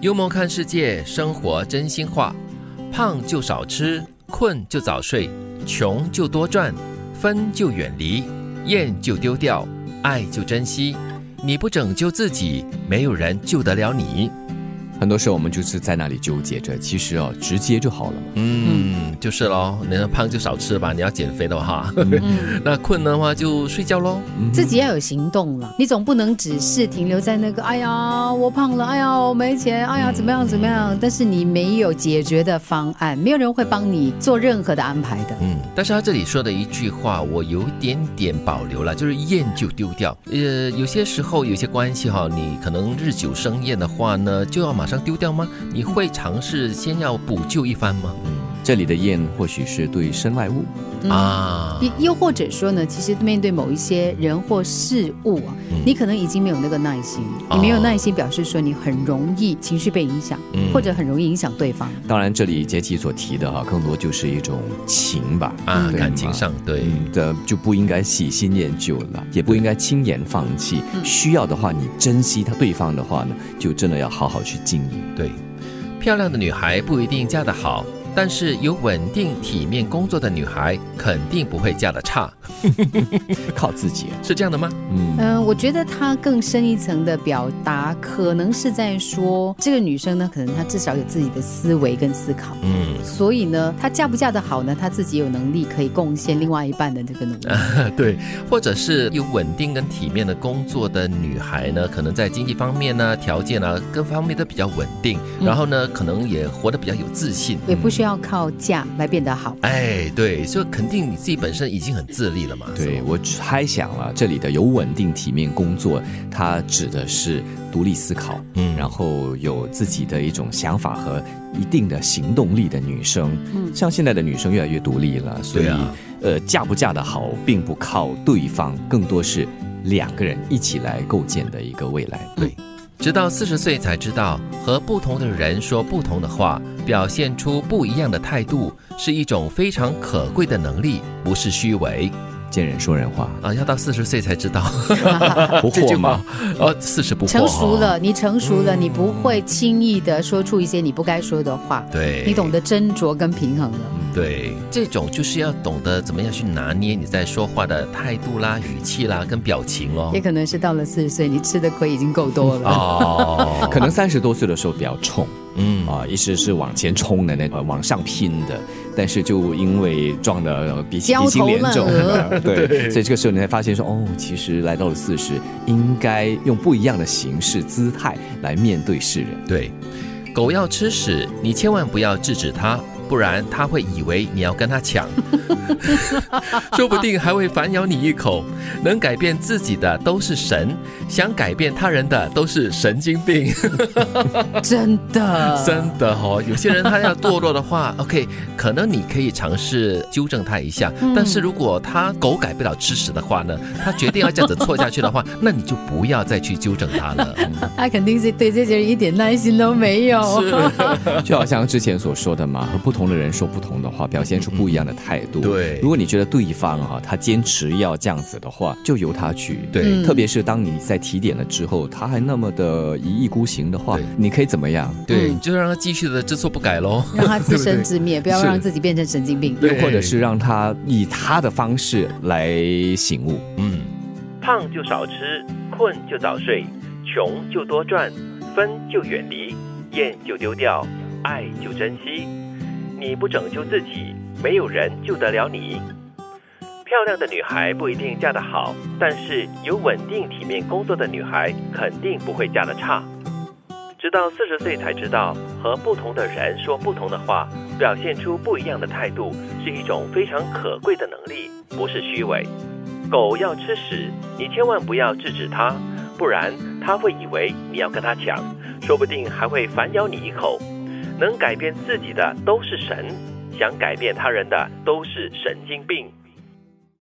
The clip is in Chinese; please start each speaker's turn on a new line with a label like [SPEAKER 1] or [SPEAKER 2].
[SPEAKER 1] 幽默看世界，生活真心话。胖就少吃，困就早睡，穷就多赚，分就远离，厌就丢掉，爱就珍惜。你不拯救自己，没有人救得了你。
[SPEAKER 2] 很多时候我们就是在那里纠结着，其实哦，直接就好了嘛。
[SPEAKER 1] 嗯，就是喽，你要胖就少吃吧，你要减肥的话，那困的话就睡觉喽。
[SPEAKER 3] 自己要有行动了，你总不能只是停留在那个，哎呀，我胖了，哎呀，我没钱，哎呀，怎么样怎么样？但是你没有解决的方案，没有人会帮你做任何的安排的。
[SPEAKER 1] 嗯，但是他这里说的一句话，我有点点保留了，就是厌就丢掉。呃，有些时候有些关系哈，你可能日久生厌的话呢，就要马丢掉吗？你会尝试先要补救一番吗？
[SPEAKER 2] 这里的厌或许是对身外物。
[SPEAKER 1] 啊，
[SPEAKER 3] 又又或者说呢，其实面对某一些人或事物啊，你可能已经没有那个耐心，你没有耐心，表示说你很容易情绪被影响，或者很容易影响对方。
[SPEAKER 2] 当然，这里杰奇所提的哈，更多就是一种情吧，
[SPEAKER 1] 啊，感情上对。
[SPEAKER 2] 的就不应该喜新厌旧了，也不应该轻言放弃。需要的话，你珍惜他对方的话呢，就真的要好好去经营。
[SPEAKER 1] 对，漂亮的女孩不一定嫁得好。但是有稳定体面工作的女孩肯定不会嫁得差，
[SPEAKER 2] 靠自己。
[SPEAKER 1] 是这样的吗？
[SPEAKER 3] 嗯。嗯，我觉得她更深一层的表达，可能是在说这个女生呢，可能她至少有自己的思维跟思考，嗯，所以呢，她嫁不嫁得好呢，她自己有能力可以贡献另外一半的这个努力，
[SPEAKER 1] 对，或者是有稳定跟体面的工作的女孩呢，可能在经济方面呢，条件啊各方面都比较稳定，然后呢，可能也活得比较有自信，
[SPEAKER 3] 也不需。需要靠嫁来变得好，
[SPEAKER 1] 哎，对，所以肯定你自己本身已经很自立了嘛。
[SPEAKER 2] 对我猜想了，这里的有稳定体面工作，它指的是独立思考，嗯，然后有自己的一种想法和一定的行动力的女生。嗯，像现在的女生越来越独立了，所以，呃，嫁不嫁得好，并不靠对方，更多是两个人一起来构建的一个未来。
[SPEAKER 1] 对。直到四十岁才知道，和不同的人说不同的话，表现出不一样的态度，是一种非常可贵的能力，不是虚伪。
[SPEAKER 2] 见人说人话
[SPEAKER 1] 啊，要到四十岁才知道，
[SPEAKER 2] 不惑吗？
[SPEAKER 1] 哦，四十不惑，
[SPEAKER 3] 成熟了，你成熟了，你不会轻易的说出一些你不该说的话。
[SPEAKER 1] 对，
[SPEAKER 3] 你懂得斟酌跟平衡了。
[SPEAKER 1] 对，这种就是要懂得怎么样去拿捏你在说话的态度啦、语气啦、跟表情哦。
[SPEAKER 3] 也可能是到了四十岁，你吃的亏已经够多了哦。
[SPEAKER 2] 可能三十多岁的时候比较冲。嗯啊，一直是往前冲的那个，往上拼的，但是就因为撞的鼻鼻青脸肿，对，所以这个时候你才发现说，哦，其实来到了四十，应该用不一样的形式、姿态来面对世人。
[SPEAKER 1] 对，狗要吃屎，你千万不要制止它。不然他会以为你要跟他抢，说不定还会反咬你一口。能改变自己的都是神，想改变他人的都是神经病。
[SPEAKER 3] 真的，
[SPEAKER 1] 真的哦。有些人他要堕落的话，OK，可能你可以尝试纠正他一下。但是如果他狗改不了吃屎的话呢，他决定要这样子错下去的话，那你就不要再去纠正他了。
[SPEAKER 3] 他肯定是对这些人一点耐心都没有。
[SPEAKER 1] 是，
[SPEAKER 2] 就好像之前所说的嘛，和不同。同的人说不同的话，表现出不一样的态度。
[SPEAKER 1] 对，
[SPEAKER 2] 如果你觉得对方啊，他坚持要这样子的话，就由他去。
[SPEAKER 1] 对，
[SPEAKER 2] 特别是当你在提点了之后，他还那么的一意孤行的话，你可以怎么样？
[SPEAKER 1] 对，就让他继续的知错不改喽，
[SPEAKER 3] 让他自生自灭，不要让自己变成神经病。
[SPEAKER 2] 又或者是让他以他的方式来醒悟。
[SPEAKER 1] 嗯，胖就少吃，困就早睡，穷就多赚，分就远离，厌就丢掉，爱就珍惜。你不拯救自己，没有人救得了你。漂亮的女孩不一定嫁得好，但是有稳定体面工作的女孩肯定不会嫁得差。直到四十岁才知道，和不同的人说不同的话，表现出不一样的态度，是一种非常可贵的能力，不是虚伪。狗要吃屎，你千万不要制止它，不然它会以为你要跟它抢，说不定还会反咬你一口。能改变自己的都是神，想改变他人的都是神经病。